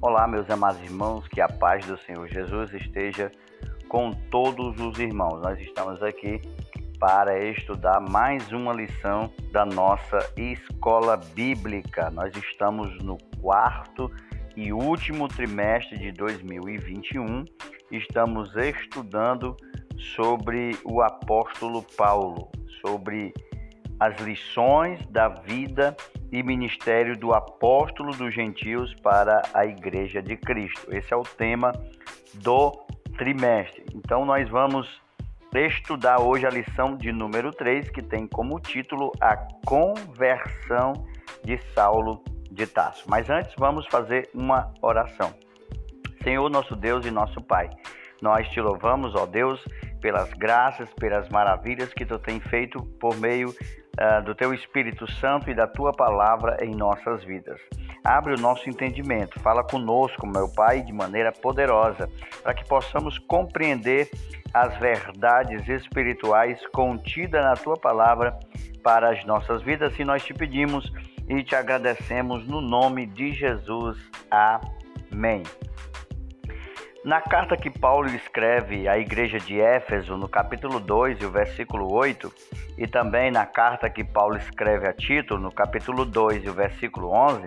Olá, meus amados irmãos, que a paz do Senhor Jesus esteja com todos os irmãos. Nós estamos aqui para estudar mais uma lição da nossa escola bíblica. Nós estamos no quarto e último trimestre de 2021. Estamos estudando sobre o apóstolo Paulo, sobre as lições da vida e ministério do apóstolo dos gentios para a igreja de Cristo. Esse é o tema do trimestre. Então nós vamos estudar hoje a lição de número 3, que tem como título a conversão de Saulo de Tarso. Mas antes vamos fazer uma oração. Senhor nosso Deus e nosso Pai, nós te louvamos, ó Deus, pelas graças, pelas maravilhas que tu tem feito por meio uh, do teu Espírito Santo e da tua palavra em nossas vidas. Abre o nosso entendimento, fala conosco, meu Pai, de maneira poderosa, para que possamos compreender as verdades espirituais contidas na tua palavra para as nossas vidas. E nós te pedimos e te agradecemos no nome de Jesus. Amém. Na carta que Paulo escreve à igreja de Éfeso, no capítulo 2 e o versículo 8, e também na carta que Paulo escreve a Tito, no capítulo 2 e o versículo 11,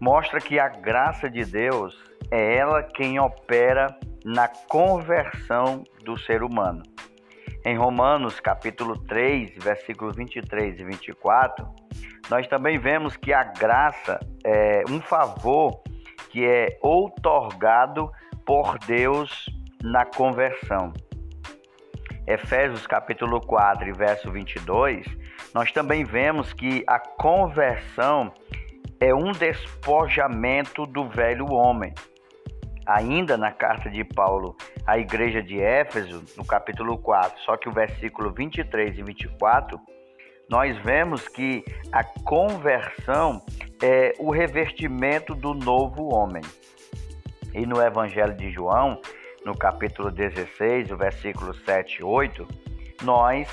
mostra que a graça de Deus é ela quem opera na conversão do ser humano. Em Romanos, capítulo 3, versículos 23 e 24, nós também vemos que a graça é um favor que é outorgado por Deus na conversão. Efésios capítulo 4, verso 22, nós também vemos que a conversão é um despojamento do velho homem. Ainda na carta de Paulo à igreja de Éfeso, no capítulo 4, só que o versículo 23 e 24, nós vemos que a conversão é o revestimento do novo homem. E no Evangelho de João, no capítulo 16, o versículo 7 e 8, nós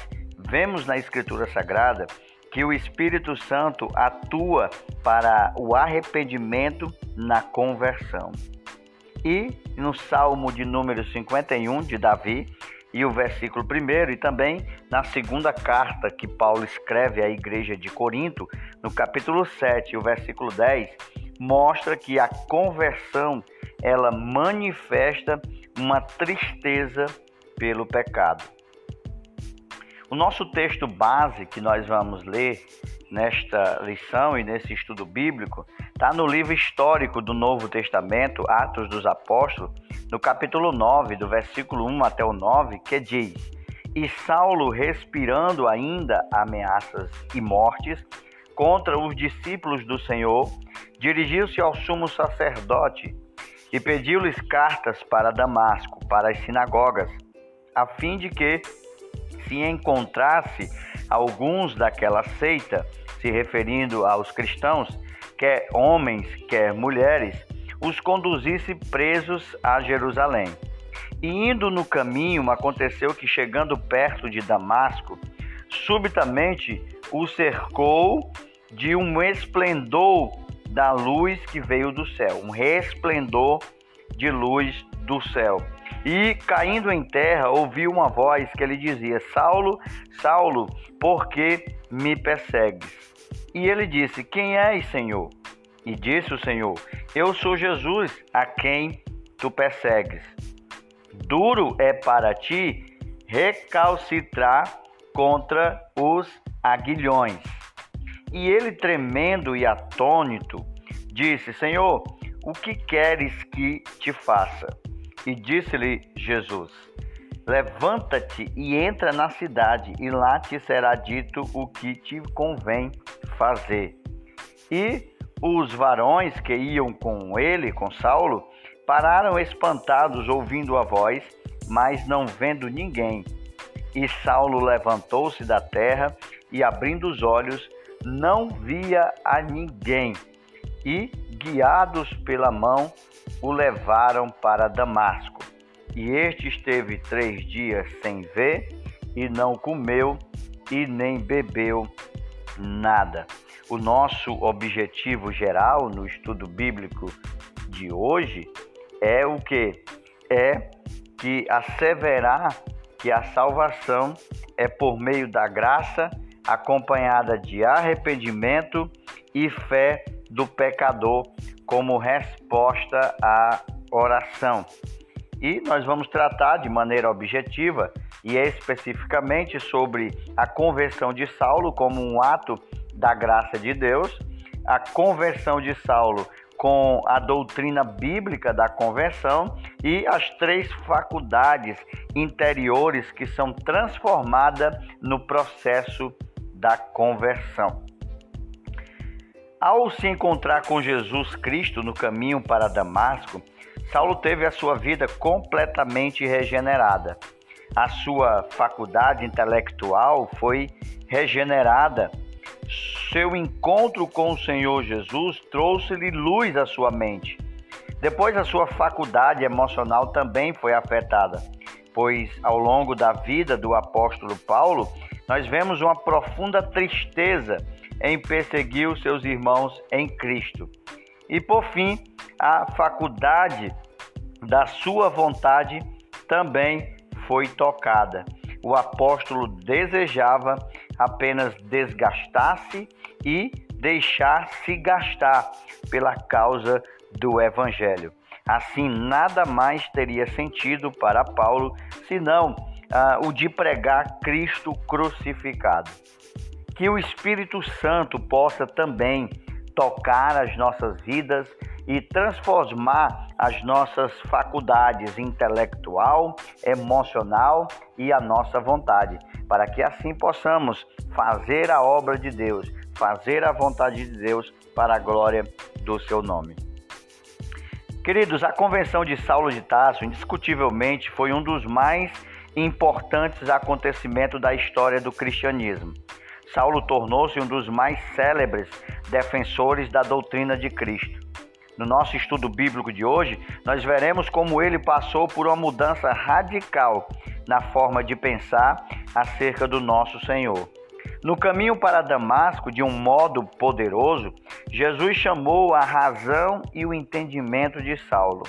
vemos na Escritura Sagrada que o Espírito Santo atua para o arrependimento na conversão. E no Salmo de número 51 de Davi, e o versículo 1, e também na segunda carta que Paulo escreve à igreja de Corinto, no capítulo 7, o versículo 10, mostra que a conversão ela manifesta uma tristeza pelo pecado. O nosso texto base que nós vamos ler nesta lição e nesse estudo bíblico está no livro histórico do Novo Testamento, Atos dos Apóstolos, no capítulo 9, do versículo 1 até o 9, que diz: E Saulo, respirando ainda ameaças e mortes contra os discípulos do Senhor, dirigiu-se ao sumo sacerdote e pediu-lhes cartas para Damasco, para as sinagogas, a fim de que, se encontrasse alguns daquela seita, se referindo aos cristãos, quer homens, quer mulheres, os conduzisse presos a Jerusalém. E indo no caminho, aconteceu que, chegando perto de Damasco, subitamente o cercou de um esplendor da luz que veio do céu, um resplendor de luz do céu. E caindo em terra, ouviu uma voz que lhe dizia: Saulo, Saulo, por que me persegues? E ele disse: Quem és, Senhor? E disse o Senhor: Eu sou Jesus, a quem tu persegues. Duro é para ti recalcitrar contra os aguilhões. E ele, tremendo e atônito, disse: Senhor, o que queres que te faça? E disse-lhe Jesus: Levanta-te e entra na cidade, e lá te será dito o que te convém fazer. E os varões que iam com ele, com Saulo, pararam espantados ouvindo a voz, mas não vendo ninguém. E Saulo levantou-se da terra e, abrindo os olhos, não via a ninguém, e, guiados pela mão, o levaram para Damasco. E este esteve três dias sem ver, e não comeu e nem bebeu nada. O nosso objetivo geral no estudo bíblico de hoje é o que? É que asseverar que a salvação é por meio da graça, acompanhada de arrependimento e fé do pecador como resposta à oração. E nós vamos tratar de maneira objetiva e especificamente sobre a conversão de Saulo como um ato da graça de Deus, a conversão de Saulo com a doutrina bíblica da conversão e as três faculdades interiores que são transformadas no processo da conversão. Ao se encontrar com Jesus Cristo no caminho para Damasco, Saulo teve a sua vida completamente regenerada. A sua faculdade intelectual foi regenerada seu encontro com o Senhor Jesus trouxe-lhe luz à sua mente. Depois, a sua faculdade emocional também foi afetada, pois ao longo da vida do apóstolo Paulo, nós vemos uma profunda tristeza em perseguir os seus irmãos em Cristo. E por fim, a faculdade da sua vontade também foi tocada. O apóstolo desejava apenas desgastar-se e deixar-se gastar pela causa do Evangelho. Assim, nada mais teria sentido para Paulo senão ah, o de pregar Cristo crucificado. Que o Espírito Santo possa também tocar as nossas vidas e transformar as nossas faculdades intelectual, emocional e a nossa vontade, para que assim possamos fazer a obra de Deus, fazer a vontade de Deus para a glória do seu nome. Queridos, a convenção de Saulo de Tarso indiscutivelmente foi um dos mais importantes acontecimentos da história do cristianismo. Saulo tornou-se um dos mais célebres defensores da doutrina de Cristo. No nosso estudo bíblico de hoje, nós veremos como ele passou por uma mudança radical na forma de pensar acerca do nosso Senhor. No caminho para Damasco, de um modo poderoso, Jesus chamou a razão e o entendimento de Saulo.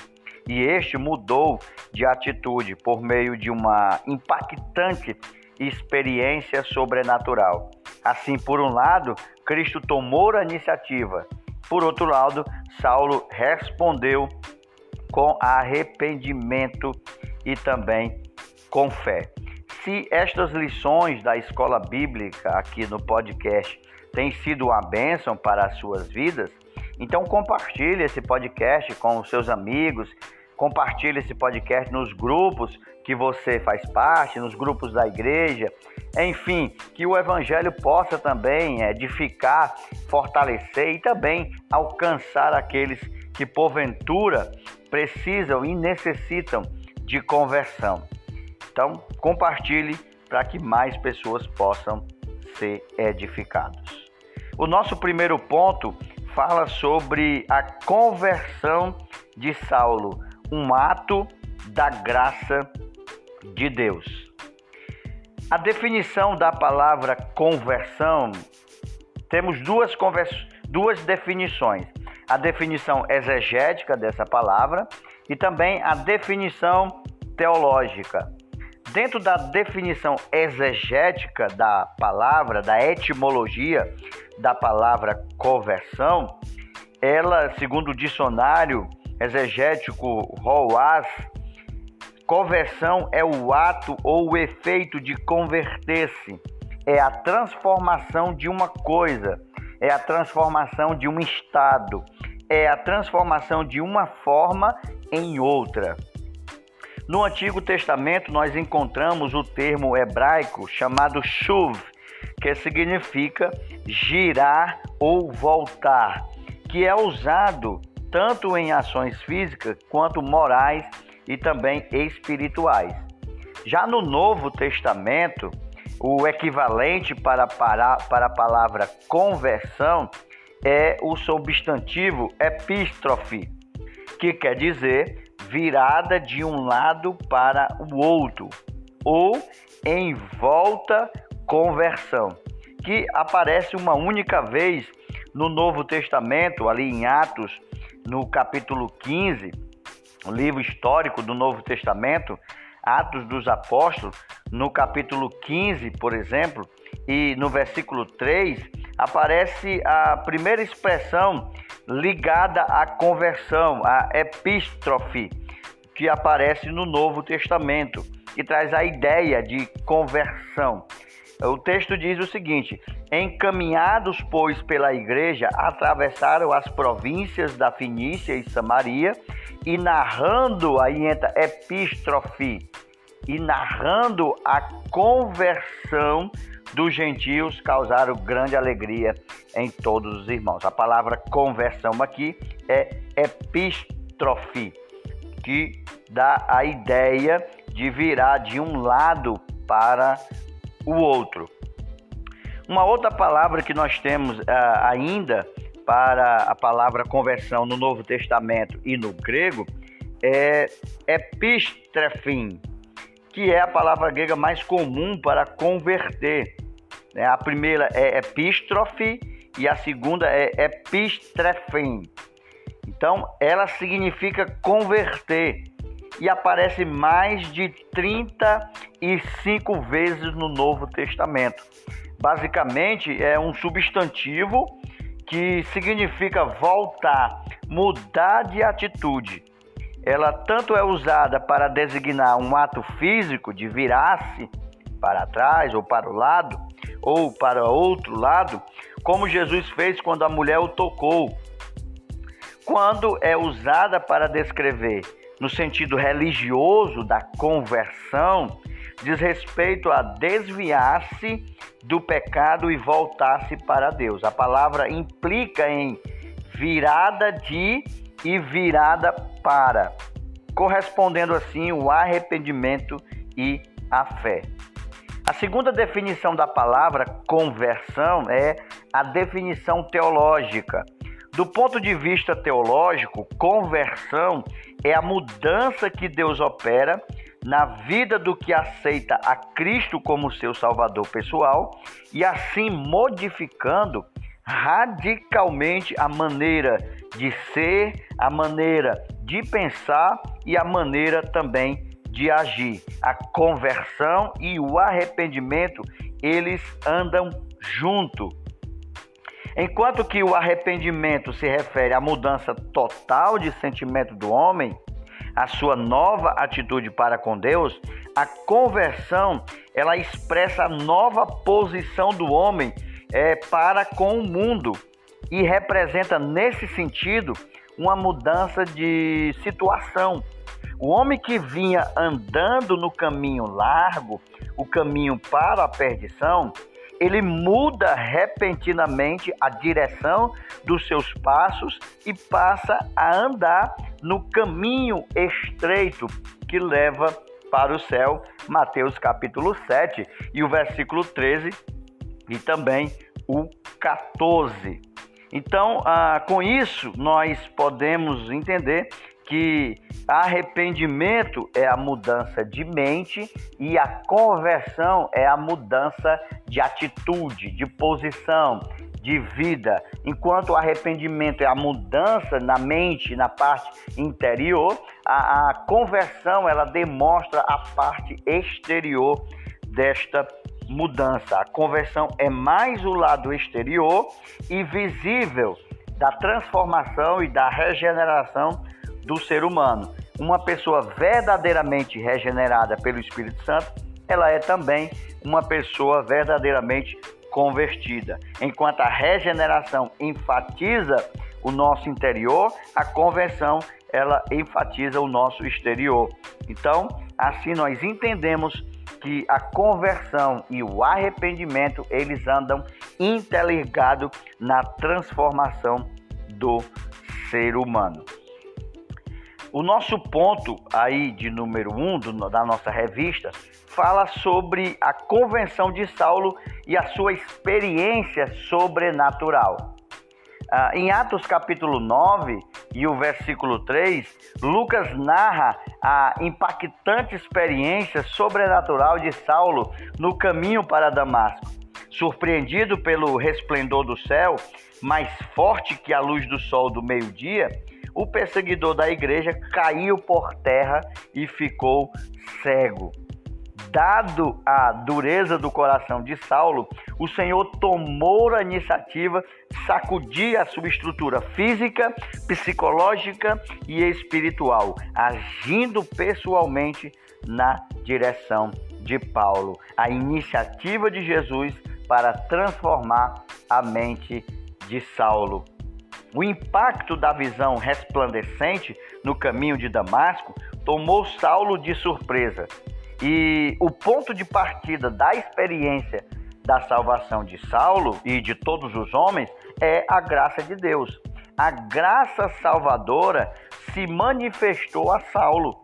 E este mudou de atitude por meio de uma impactante experiência sobrenatural. Assim, por um lado, Cristo tomou a iniciativa. Por outro lado, Saulo respondeu com arrependimento e também com fé. Se estas lições da escola bíblica aqui no podcast têm sido uma bênção para as suas vidas, então compartilhe esse podcast com os seus amigos, compartilhe esse podcast nos grupos que você faz parte, nos grupos da igreja, enfim, que o evangelho possa também edificar, fortalecer e também alcançar aqueles que porventura precisam e necessitam de conversão. Então, compartilhe para que mais pessoas possam ser edificados. O nosso primeiro ponto fala sobre a conversão de Saulo, um ato da graça de Deus. A definição da palavra conversão, temos duas, convers... duas definições. A definição exegética dessa palavra e também a definição teológica. Dentro da definição exegética da palavra, da etimologia da palavra conversão, ela, segundo o dicionário exegético Roas, conversão é o ato ou o efeito de converter-se, é a transformação de uma coisa, é a transformação de um estado, é a transformação de uma forma em outra. No Antigo Testamento, nós encontramos o termo hebraico chamado shuv, que significa girar ou voltar, que é usado tanto em ações físicas quanto morais e também espirituais. Já no Novo Testamento, o equivalente para, para, para a palavra conversão é o substantivo epístrofe, que quer dizer virada de um lado para o outro, ou em volta conversão, que aparece uma única vez no Novo Testamento, ali em Atos no capítulo 15, o livro histórico do Novo Testamento, Atos dos Apóstolos, no capítulo 15, por exemplo, e no versículo 3, aparece a primeira expressão ligada à conversão, a epístrofe, que aparece no Novo Testamento, que traz a ideia de conversão. O texto diz o seguinte: Encaminhados, pois, pela igreja, atravessaram as províncias da Finícia e Samaria e narrando, aí entra epístrofe, e narrando a conversão dos gentios, causaram grande alegria em todos os irmãos. A palavra conversão aqui é epístrofe, que dá a ideia de virar de um lado para o outro. Uma outra palavra que nós temos uh, ainda para a palavra conversão no Novo Testamento e no grego é epistrefim, que é a palavra grega mais comum para converter. Né? A primeira é epístrofe e a segunda é epistrefim. Então, ela significa converter e aparece mais de 35 vezes no Novo Testamento. Basicamente, é um substantivo que significa voltar, mudar de atitude. Ela tanto é usada para designar um ato físico de virar-se para trás ou para o lado, ou para outro lado, como Jesus fez quando a mulher o tocou. Quando é usada para descrever no sentido religioso da conversão, diz respeito a desviar-se do pecado e voltar-se para Deus. A palavra implica em virada de e virada para, correspondendo assim o arrependimento e a fé. A segunda definição da palavra conversão é a definição teológica. Do ponto de vista teológico, conversão é a mudança que Deus opera na vida do que aceita a Cristo como seu Salvador pessoal e assim modificando radicalmente a maneira de ser, a maneira de pensar e a maneira também de agir. A conversão e o arrependimento, eles andam junto. Enquanto que o arrependimento se refere à mudança total de sentimento do homem, a sua nova atitude para com Deus, a conversão ela expressa a nova posição do homem é, para com o mundo e representa nesse sentido uma mudança de situação. O homem que vinha andando no caminho largo, o caminho para a perdição, ele muda repentinamente a direção dos seus passos e passa a andar no caminho estreito que leva para o céu, Mateus capítulo 7 e o versículo 13 e também o 14. Então, ah, com isso, nós podemos entender que arrependimento é a mudança de mente e a conversão é a mudança de atitude, de posição, de vida. Enquanto o arrependimento é a mudança na mente, na parte interior, a, a conversão ela demonstra a parte exterior desta mudança. A conversão é mais o lado exterior e visível da transformação e da regeneração do ser humano. Uma pessoa verdadeiramente regenerada pelo Espírito Santo, ela é também uma pessoa verdadeiramente convertida. Enquanto a regeneração enfatiza o nosso interior, a conversão ela enfatiza o nosso exterior. Então, assim nós entendemos que a conversão e o arrependimento eles andam interligados na transformação do ser humano. O nosso ponto aí de número um do, da nossa revista fala sobre a convenção de Saulo e a sua experiência sobrenatural. Ah, em Atos capítulo 9 e o versículo 3, Lucas narra a impactante experiência sobrenatural de Saulo no caminho para Damasco. Surpreendido pelo resplendor do céu, mais forte que a luz do sol do meio-dia, o perseguidor da igreja caiu por terra e ficou cego. Dado a dureza do coração de Saulo, o Senhor tomou a iniciativa sacudir a sua estrutura física, psicológica e espiritual, agindo pessoalmente na direção de Paulo. A iniciativa de Jesus para transformar a mente de Saulo. O impacto da visão resplandecente no caminho de Damasco tomou Saulo de surpresa. E o ponto de partida da experiência da salvação de Saulo e de todos os homens é a graça de Deus. A graça salvadora se manifestou a Saulo.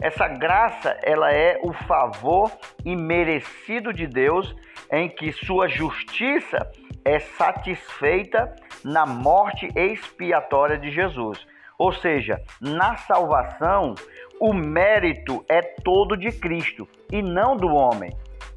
Essa graça, ela é o favor imerecido de Deus em que sua justiça é satisfeita na morte expiatória de Jesus. Ou seja, na salvação, o mérito é todo de Cristo e não do homem.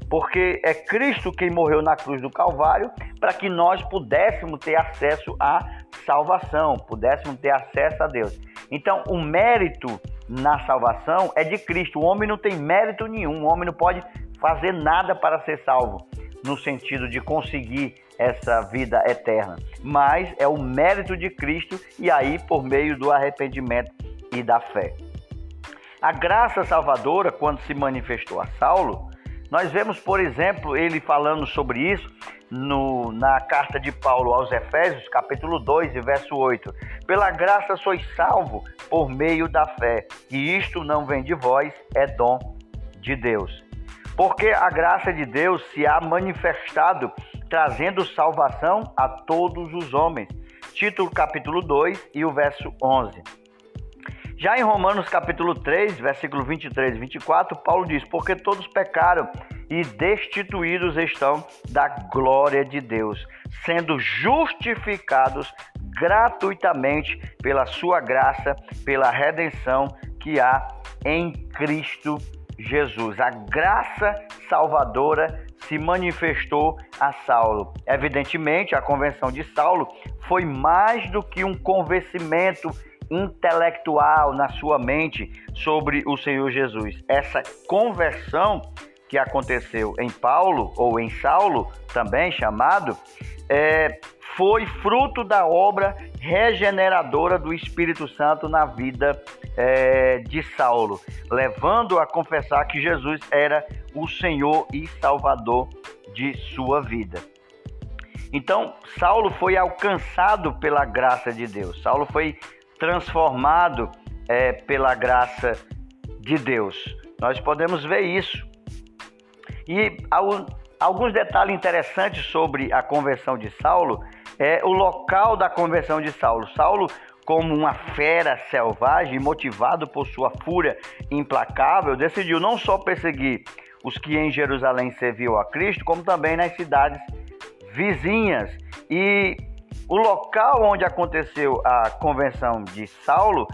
Porque é Cristo quem morreu na cruz do Calvário para que nós pudéssemos ter acesso à salvação, pudéssemos ter acesso a Deus. Então, o mérito na salvação é de Cristo. O homem não tem mérito nenhum, o homem não pode fazer nada para ser salvo no sentido de conseguir essa vida eterna, mas é o mérito de Cristo e aí por meio do arrependimento e da fé. A graça salvadora, quando se manifestou a Saulo, nós vemos, por exemplo, ele falando sobre isso no, na carta de Paulo aos Efésios, capítulo 2, verso 8. Pela graça sois salvo por meio da fé, e isto não vem de vós, é dom de Deus porque a graça de Deus se há manifestado, trazendo salvação a todos os homens. Título capítulo 2 e o verso 11. Já em Romanos capítulo 3, versículo 23 e 24, Paulo diz: Porque todos pecaram e destituídos estão da glória de Deus, sendo justificados gratuitamente pela sua graça, pela redenção que há em Cristo Jesus. A graça salvadora se manifestou a Saulo. Evidentemente, a convenção de Saulo foi mais do que um convencimento intelectual na sua mente sobre o Senhor Jesus. Essa conversão que aconteceu em Paulo ou em Saulo, também chamado, é, foi fruto da obra regeneradora do Espírito Santo na vida é, de Saulo, levando a confessar que Jesus era o Senhor e Salvador de sua vida. Então, Saulo foi alcançado pela graça de Deus, Saulo foi transformado é, pela graça de Deus. Nós podemos ver isso. E alguns detalhes interessantes sobre a conversão de Saulo é o local da conversão de Saulo. Saulo, como uma fera selvagem, motivado por sua fúria implacável, decidiu não só perseguir os que em Jerusalém serviam a Cristo, como também nas cidades vizinhas. E o local onde aconteceu a convenção de Saulo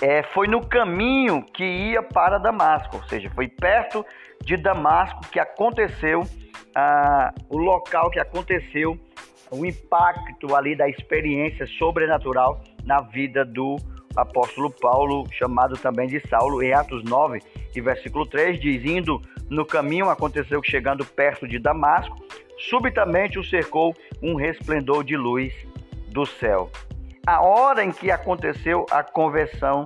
é, foi no caminho que ia para Damasco, ou seja, foi perto de Damasco que aconteceu ah, o local que aconteceu o impacto ali da experiência sobrenatural na vida do apóstolo Paulo, chamado também de Saulo, em Atos 9 e versículo 3, diz: Indo no caminho, aconteceu que chegando perto de Damasco, subitamente o cercou um resplendor de luz do céu. A hora em que aconteceu a conversão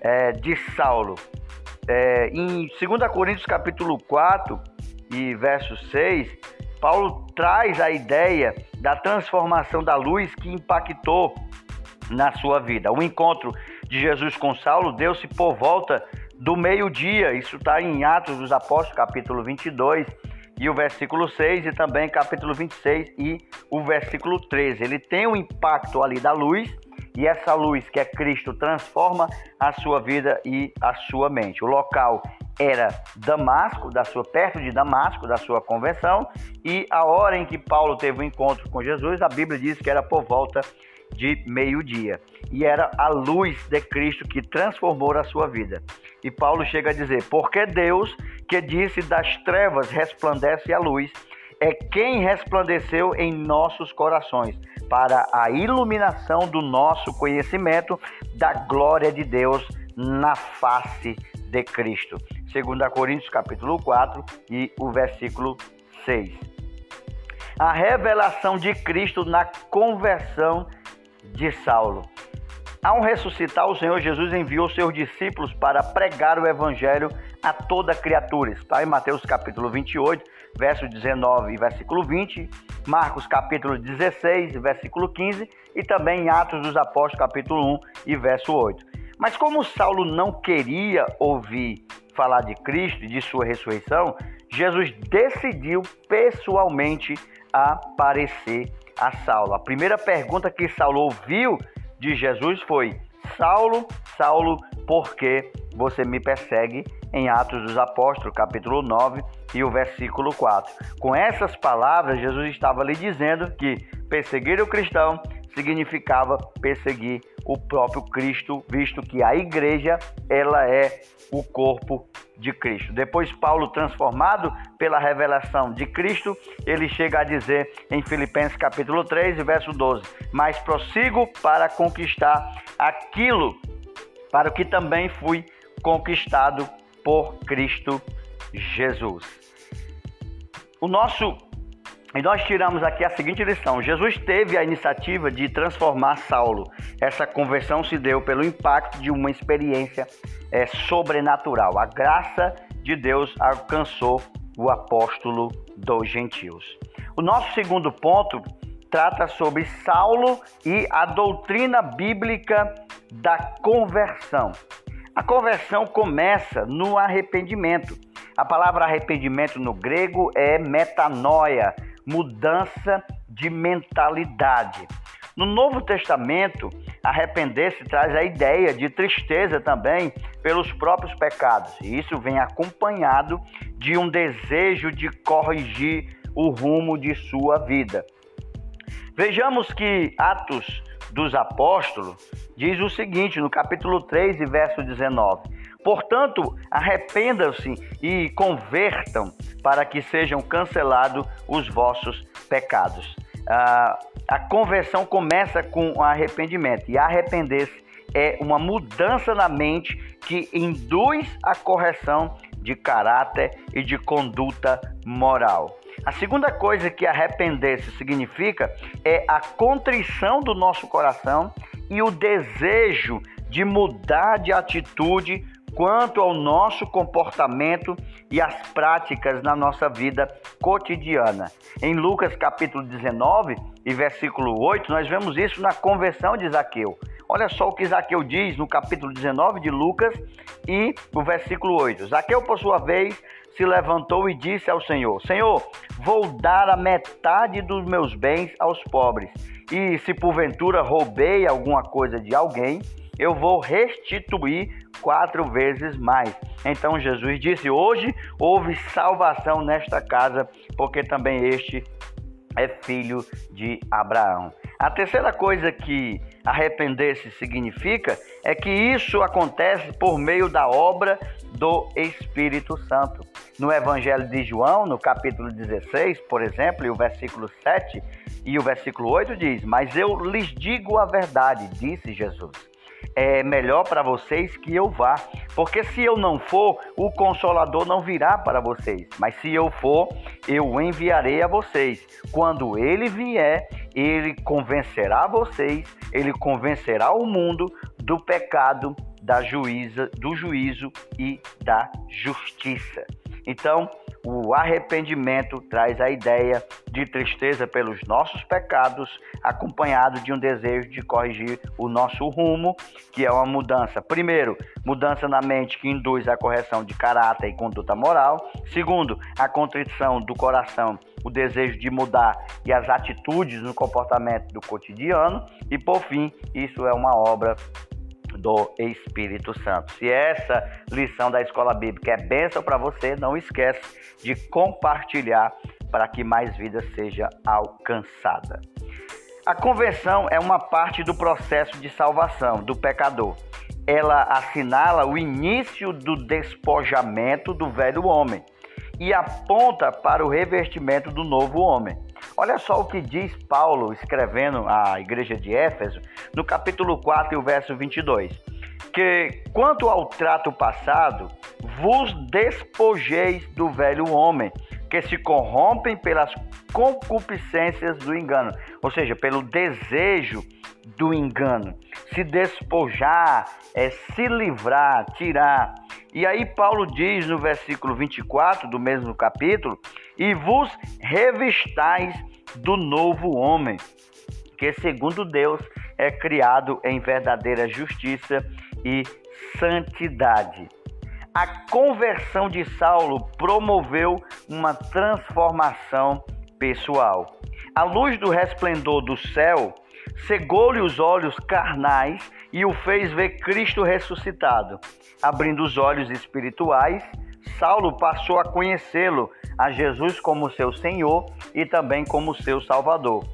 é, de Saulo, é, em 2 Coríntios capítulo 4 e verso 6, Paulo traz a ideia da transformação da luz que impactou na sua vida. O encontro de Jesus com Saulo deu-se por volta do meio-dia. Isso está em Atos dos Apóstolos, capítulo 22, e o versículo 6, e também capítulo 26 e o versículo 13. Ele tem o impacto ali da luz, e essa luz que é Cristo transforma a sua vida e a sua mente. O local era Damasco, da sua perto de Damasco, da sua convenção, e a hora em que Paulo teve o um encontro com Jesus, a Bíblia diz que era por volta de meio-dia. E era a luz de Cristo que transformou a sua vida. E Paulo chega a dizer: Porque Deus, que disse das trevas resplandece a luz, é quem resplandeceu em nossos corações para a iluminação do nosso conhecimento da glória de Deus na face de Cristo. 2 Coríntios capítulo 4 e o versículo 6. A revelação de Cristo na conversão de Saulo. Ao ressuscitar, o Senhor Jesus enviou seus discípulos para pregar o evangelho a toda criatura. Está em Mateus capítulo 28, verso 19 e versículo 20, Marcos capítulo 16, versículo 15 e também em Atos dos Apóstolos capítulo 1 e verso 8. Mas como Saulo não queria ouvir falar de Cristo e de sua ressurreição, Jesus decidiu pessoalmente aparecer a Saulo. A primeira pergunta que Saulo ouviu de Jesus foi: Saulo, Saulo, por que você me persegue? Em Atos dos Apóstolos, capítulo 9 e o versículo 4. Com essas palavras, Jesus estava lhe dizendo que perseguir o cristão significava perseguir o próprio Cristo, visto que a igreja ela é o corpo de Cristo. Depois Paulo transformado pela revelação de Cristo, ele chega a dizer em Filipenses capítulo 3, verso 12: "Mas prossigo para conquistar aquilo para o que também fui conquistado por Cristo Jesus." O nosso e nós tiramos aqui a seguinte lição: Jesus teve a iniciativa de transformar Saulo. Essa conversão se deu pelo impacto de uma experiência é, sobrenatural. A graça de Deus alcançou o apóstolo dos gentios. O nosso segundo ponto trata sobre Saulo e a doutrina bíblica da conversão. A conversão começa no arrependimento. A palavra arrependimento no grego é metanoia, mudança de mentalidade. No Novo Testamento, arrepender-se traz a ideia de tristeza também pelos próprios pecados. E isso vem acompanhado de um desejo de corrigir o rumo de sua vida. Vejamos que Atos dos Apóstolos diz o seguinte, no capítulo 3 e verso 19: Portanto, arrependam-se e convertam para que sejam cancelados os vossos pecados. Ah, a conversão começa com o arrependimento e arrepender-se é uma mudança na mente que induz a correção de caráter e de conduta moral. A segunda coisa que arrepender-se significa é a contrição do nosso coração e o desejo de mudar de atitude quanto ao nosso comportamento e as práticas na nossa vida cotidiana. Em Lucas capítulo 19 e versículo 8, nós vemos isso na conversão de Zaqueu. Olha só o que Zaqueu diz no capítulo 19 de Lucas e o versículo 8. Zaqueu, por sua vez, se levantou e disse ao Senhor: Senhor, vou dar a metade dos meus bens aos pobres. E se porventura roubei alguma coisa de alguém, eu vou restituir quatro vezes mais. Então Jesus disse: Hoje houve salvação nesta casa, porque também este é filho de Abraão. A terceira coisa que arrepender-se significa é que isso acontece por meio da obra do Espírito Santo. No Evangelho de João, no capítulo 16, por exemplo, e o versículo 7 e o versículo 8 diz: Mas eu lhes digo a verdade, disse Jesus é melhor para vocês que eu vá, porque se eu não for, o consolador não virá para vocês, mas se eu for, eu o enviarei a vocês. Quando ele vier, ele convencerá vocês, ele convencerá o mundo do pecado, da juíza, do juízo e da justiça. Então, o arrependimento traz a ideia de tristeza pelos nossos pecados, acompanhado de um desejo de corrigir o nosso rumo, que é uma mudança. Primeiro, mudança na mente que induz a correção de caráter e conduta moral. Segundo, a contrição do coração, o desejo de mudar e as atitudes no comportamento do cotidiano. E por fim, isso é uma obra do Espírito Santo. Se essa lição da escola bíblica é bênção para você, não esquece de compartilhar para que mais vida seja alcançada. A conversão é uma parte do processo de salvação do pecador. Ela assinala o início do despojamento do velho homem e aponta para o revestimento do novo homem. Olha só o que diz Paulo escrevendo à igreja de Éfeso, no capítulo 4 e o verso 22. Que quanto ao trato passado, vos despojeis do velho homem, que se corrompem pelas concupiscências do engano, ou seja, pelo desejo do engano. Se despojar é se livrar, tirar. E aí Paulo diz no versículo 24 do mesmo capítulo: "E vos revistais do novo homem, que segundo Deus é criado em verdadeira justiça e santidade." A conversão de Saulo promoveu uma transformação pessoal. A luz do resplendor do céu cegou-lhe os olhos carnais e o fez ver Cristo ressuscitado. Abrindo os olhos espirituais, Saulo passou a conhecê-lo, a Jesus como seu Senhor e também como seu Salvador.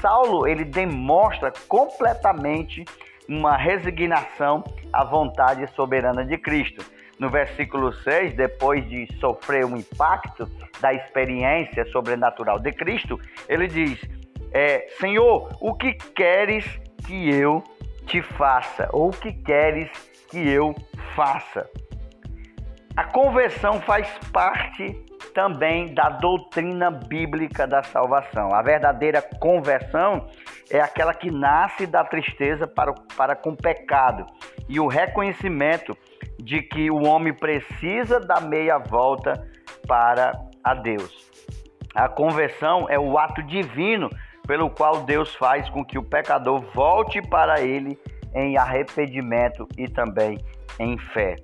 Saulo, ele demonstra completamente uma resignação à vontade soberana de Cristo no versículo 6, depois de sofrer o impacto da experiência sobrenatural de Cristo, ele diz: é, Senhor, o que queres que eu te faça? Ou o que queres que eu faça? A conversão faz parte também da doutrina bíblica da salvação. A verdadeira conversão é aquela que nasce da tristeza para, para com o pecado e o reconhecimento de que o homem precisa dar meia volta para a Deus. A conversão é o ato divino pelo qual Deus faz com que o pecador volte para ele em arrependimento e também em fé.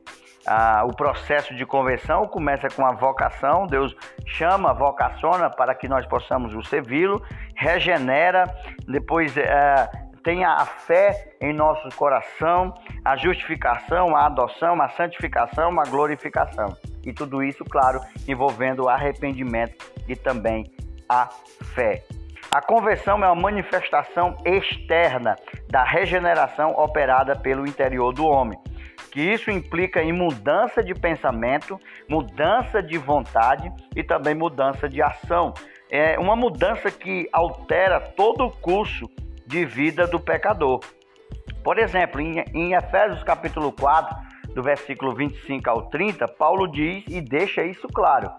Ah, o processo de conversão começa com a vocação, Deus chama, vocaciona para que nós possamos o servi-lo, regenera, depois é, tenha a fé em nosso coração, a justificação, a adoção, a santificação, a glorificação. E tudo isso, claro, envolvendo arrependimento e também a fé. A conversão é uma manifestação externa da regeneração operada pelo interior do homem. Que isso implica em mudança de pensamento, mudança de vontade e também mudança de ação. É uma mudança que altera todo o curso de vida do pecador. Por exemplo, em, Efésios capítulo 4, do versículo 25 ao 30, Paulo diz e deixa isso claro.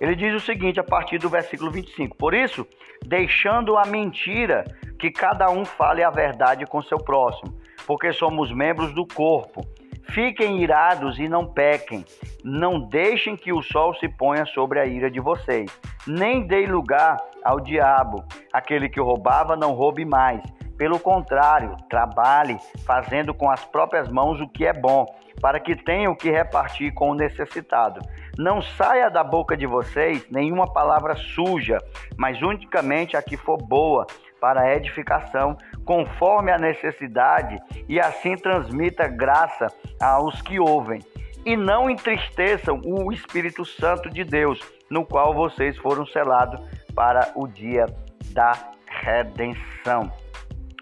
Ele diz o seguinte a partir do versículo 25: Por isso, deixando a mentira, que cada um fale a verdade com seu próximo, porque somos membros do corpo. Fiquem irados e não pequem. Não deixem que o sol se ponha sobre a ira de vocês. Nem deem lugar ao diabo. Aquele que roubava, não roube mais. Pelo contrário, trabalhe fazendo com as próprias mãos o que é bom, para que tenha o que repartir com o necessitado. Não saia da boca de vocês nenhuma palavra suja, mas unicamente a que for boa, para a edificação, conforme a necessidade, e assim transmita graça aos que ouvem. E não entristeçam o Espírito Santo de Deus, no qual vocês foram selados para o dia da redenção.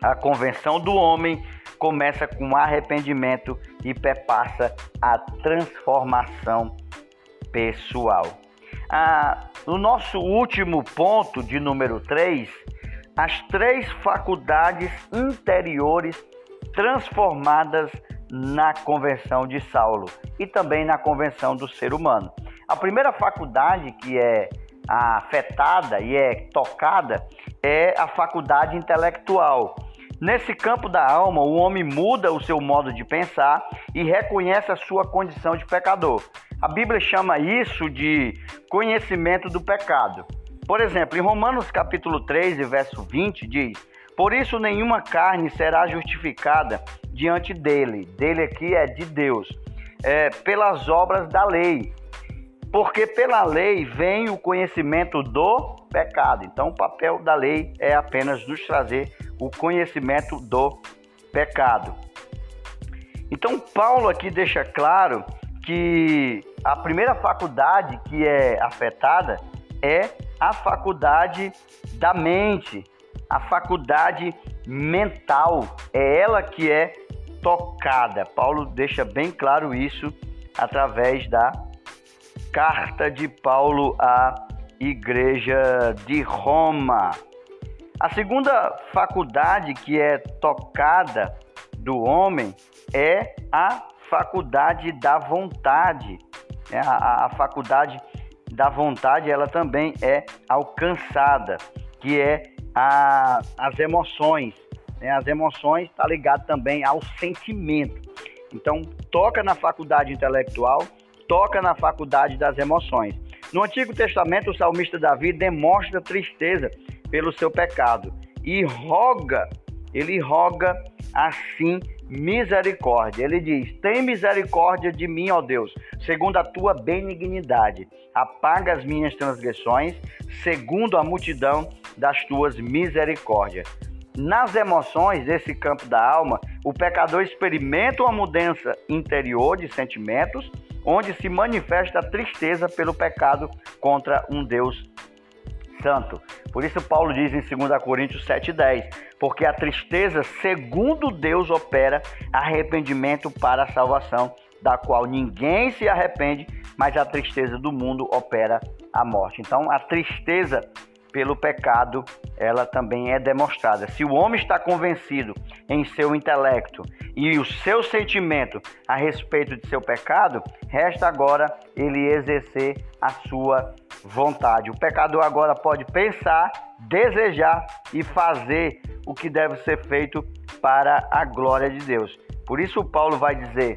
A convenção do homem começa com arrependimento e perpassa a transformação pessoal. Ah, no nosso último ponto, de número 3, as três faculdades interiores transformadas na convenção de Saulo e também na convenção do ser humano. A primeira faculdade que é afetada e é tocada é a faculdade intelectual. Nesse campo da alma, o homem muda o seu modo de pensar e reconhece a sua condição de pecador. A Bíblia chama isso de conhecimento do pecado. Por exemplo, em Romanos capítulo 3, verso 20, diz: Por isso nenhuma carne será justificada diante dele. Dele aqui é de Deus. É, pelas obras da lei. Porque pela lei vem o conhecimento do pecado. Então, o papel da lei é apenas nos trazer o conhecimento do pecado. Então, Paulo aqui deixa claro que a primeira faculdade que é afetada é a faculdade da mente, a faculdade mental. É ela que é tocada. Paulo deixa bem claro isso através da carta de Paulo à Igreja de Roma. A segunda faculdade que é tocada do homem é a faculdade da vontade. É, a, a faculdade da vontade ela também é alcançada, que é a, as emoções. Né? As emoções está ligado também ao sentimento. Então toca na faculdade intelectual, toca na faculdade das emoções. No Antigo Testamento, o salmista Davi demonstra tristeza pelo seu pecado e roga, ele roga assim misericórdia. Ele diz: Tem misericórdia de mim, ó Deus, segundo a tua benignidade. Apaga as minhas transgressões, segundo a multidão das tuas misericórdias. Nas emoções desse campo da alma, o pecador experimenta uma mudança interior de sentimentos, onde se manifesta a tristeza pelo pecado contra um Deus Por isso Paulo diz em 2 Coríntios 7:10, porque a tristeza, segundo Deus opera arrependimento para a salvação, da qual ninguém se arrepende, mas a tristeza do mundo opera a morte. Então, a tristeza pelo pecado, ela também é demonstrada. Se o homem está convencido em seu intelecto e o seu sentimento a respeito de seu pecado, resta agora ele exercer a sua vontade. O pecador agora pode pensar, desejar e fazer o que deve ser feito para a glória de Deus. Por isso Paulo vai dizer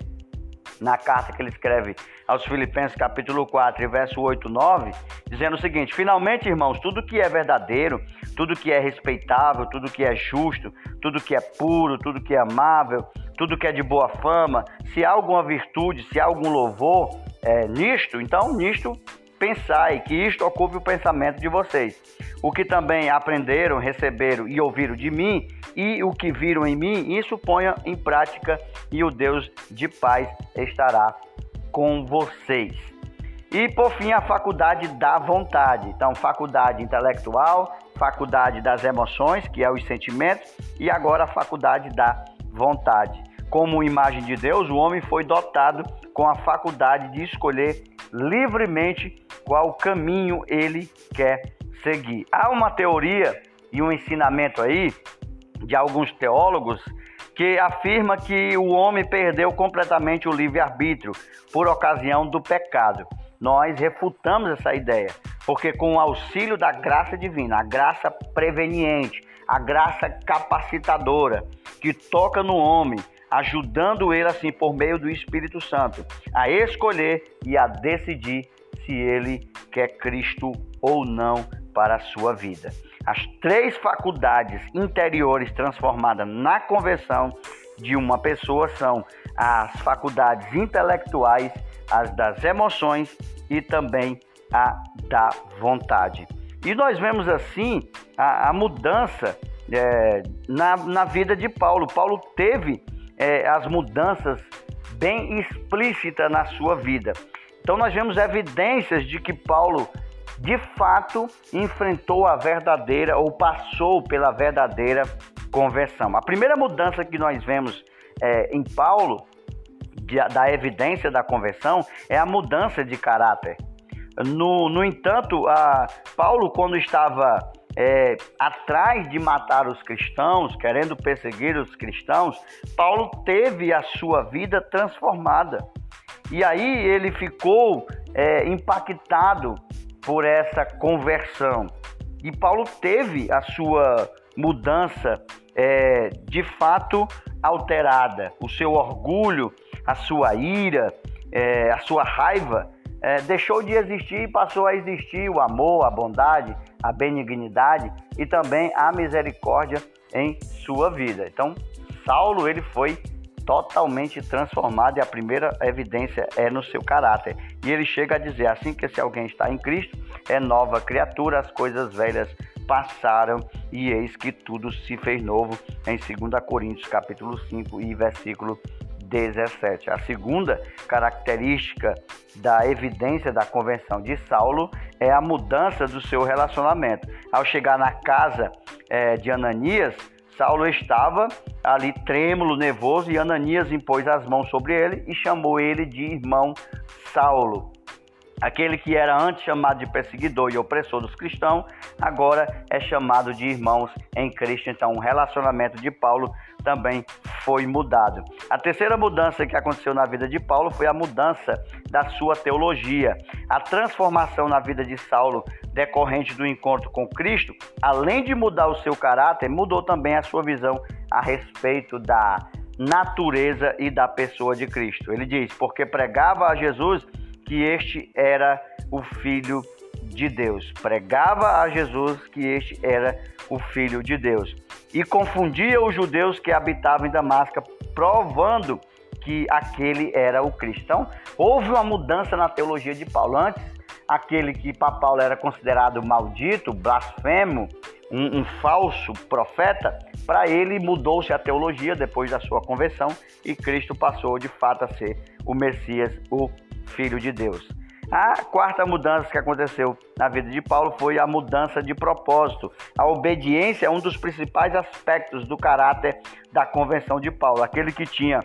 na carta que ele escreve aos Filipenses, capítulo 4, verso 8, 9, dizendo o seguinte: Finalmente, irmãos, tudo que é verdadeiro, tudo que é respeitável, tudo que é justo, tudo que é puro, tudo que é amável, tudo que é de boa fama, se há alguma virtude, se há algum louvor é, nisto, então nisto pensai que isto ocupe o pensamento de vocês. O que também aprenderam, receberam e ouviram de mim, e o que viram em mim, isso ponha em prática, e o Deus de paz estará com vocês. E por fim, a faculdade da vontade. Então, faculdade intelectual, faculdade das emoções, que é os sentimentos, e agora a faculdade da vontade. Como imagem de Deus, o homem foi dotado com a faculdade de escolher livremente qual caminho ele quer seguir. Há uma teoria e um ensinamento aí de alguns teólogos que afirma que o homem perdeu completamente o livre-arbítrio por ocasião do pecado. Nós refutamos essa ideia, porque com o auxílio da graça divina, a graça preveniente, a graça capacitadora que toca no homem, ajudando ele assim por meio do Espírito Santo a escolher e a decidir se ele quer Cristo ou não para a sua vida. As três faculdades interiores transformadas na conversão de uma pessoa são as faculdades intelectuais, as das emoções e também a da vontade. E nós vemos assim a, a mudança é, na, na vida de Paulo. Paulo teve é, as mudanças bem explícitas na sua vida. Então nós vemos evidências de que Paulo de fato enfrentou a verdadeira ou passou pela verdadeira conversão. A primeira mudança que nós vemos é, em Paulo, de, da evidência da conversão, é a mudança de caráter. No, no entanto, a, Paulo, quando estava é, atrás de matar os cristãos, querendo perseguir os cristãos, Paulo teve a sua vida transformada. E aí ele ficou é, impactado por essa conversão. E Paulo teve a sua mudança é, de fato alterada. O seu orgulho, a sua ira, é, a sua raiva é, deixou de existir e passou a existir o amor, a bondade, a benignidade e também a misericórdia em sua vida. Então, Saulo ele foi totalmente transformado e a primeira evidência é no seu caráter. E ele chega a dizer assim que se alguém está em Cristo, é nova criatura, as coisas velhas passaram e eis que tudo se fez novo em 2 Coríntios capítulo 5 e versículo 17. A segunda característica da evidência da convenção de Saulo é a mudança do seu relacionamento. Ao chegar na casa é, de Ananias, Saulo estava ali trêmulo, nervoso, e Ananias impôs as mãos sobre ele e chamou ele de irmão Saulo. Aquele que era antes chamado de perseguidor e opressor dos cristãos, agora é chamado de irmãos em Cristo. Então, o relacionamento de Paulo também foi mudado. A terceira mudança que aconteceu na vida de Paulo foi a mudança da sua teologia. A transformação na vida de Saulo, decorrente do encontro com Cristo, além de mudar o seu caráter, mudou também a sua visão a respeito da natureza e da pessoa de Cristo. Ele diz: porque pregava a Jesus que este era o Filho de Deus. Pregava a Jesus que este era o Filho de Deus. E confundia os judeus que habitavam em Damasco, provando que aquele era o Cristo. Então, houve uma mudança na teologia de Paulo. Antes, aquele que para Paulo era considerado maldito, blasfemo, um, um falso profeta, para ele mudou-se a teologia depois da sua conversão e Cristo passou de fato a ser o Messias, o Filho de Deus. A quarta mudança que aconteceu na vida de Paulo foi a mudança de propósito. A obediência é um dos principais aspectos do caráter da convenção de Paulo. Aquele que tinha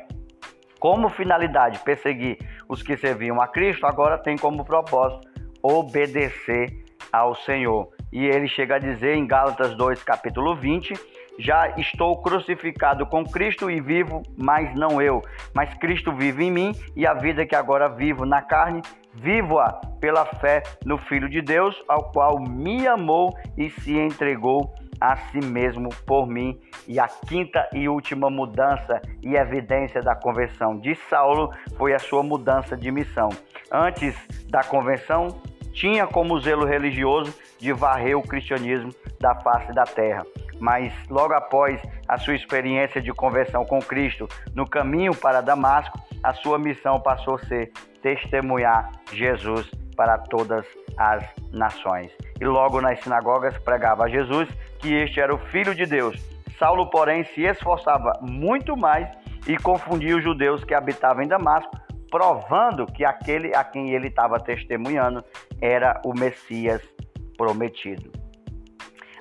como finalidade perseguir os que serviam a Cristo, agora tem como propósito obedecer ao Senhor. E ele chega a dizer em Gálatas 2, capítulo 20: Já estou crucificado com Cristo e vivo, mas não eu, mas Cristo vive em mim, e a vida que agora vivo na carne, vivo-a pela fé no Filho de Deus, ao qual me amou e se entregou a si mesmo por mim. E a quinta e última mudança e evidência da conversão de Saulo foi a sua mudança de missão. Antes da convenção, tinha como zelo religioso de varrer o cristianismo da face da terra. Mas logo após a sua experiência de conversão com Cristo no caminho para Damasco, a sua missão passou a ser testemunhar Jesus para todas as nações. E logo nas sinagogas pregava a Jesus que este era o Filho de Deus. Saulo, porém, se esforçava muito mais e confundia os judeus que habitavam em Damasco provando que aquele a quem ele estava testemunhando era o Messias prometido.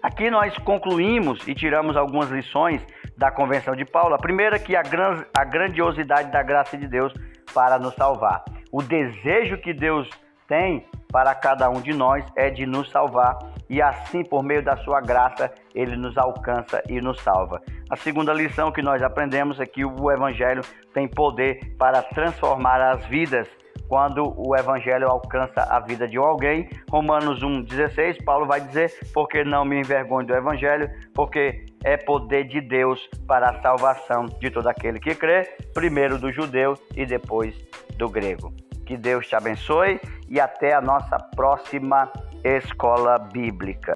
Aqui nós concluímos e tiramos algumas lições da Convenção de Paulo. A primeira que a, gran, a grandiosidade da graça de Deus para nos salvar. O desejo que Deus tem para cada um de nós é de nos salvar e assim, por meio da sua graça, ele nos alcança e nos salva. A segunda lição que nós aprendemos é que o Evangelho tem poder para transformar as vidas. Quando o Evangelho alcança a vida de alguém, Romanos 1,16, Paulo vai dizer: Porque não me envergonho do Evangelho, porque é poder de Deus para a salvação de todo aquele que crê, primeiro do judeu e depois do grego. Que Deus te abençoe e até a nossa próxima escola bíblica.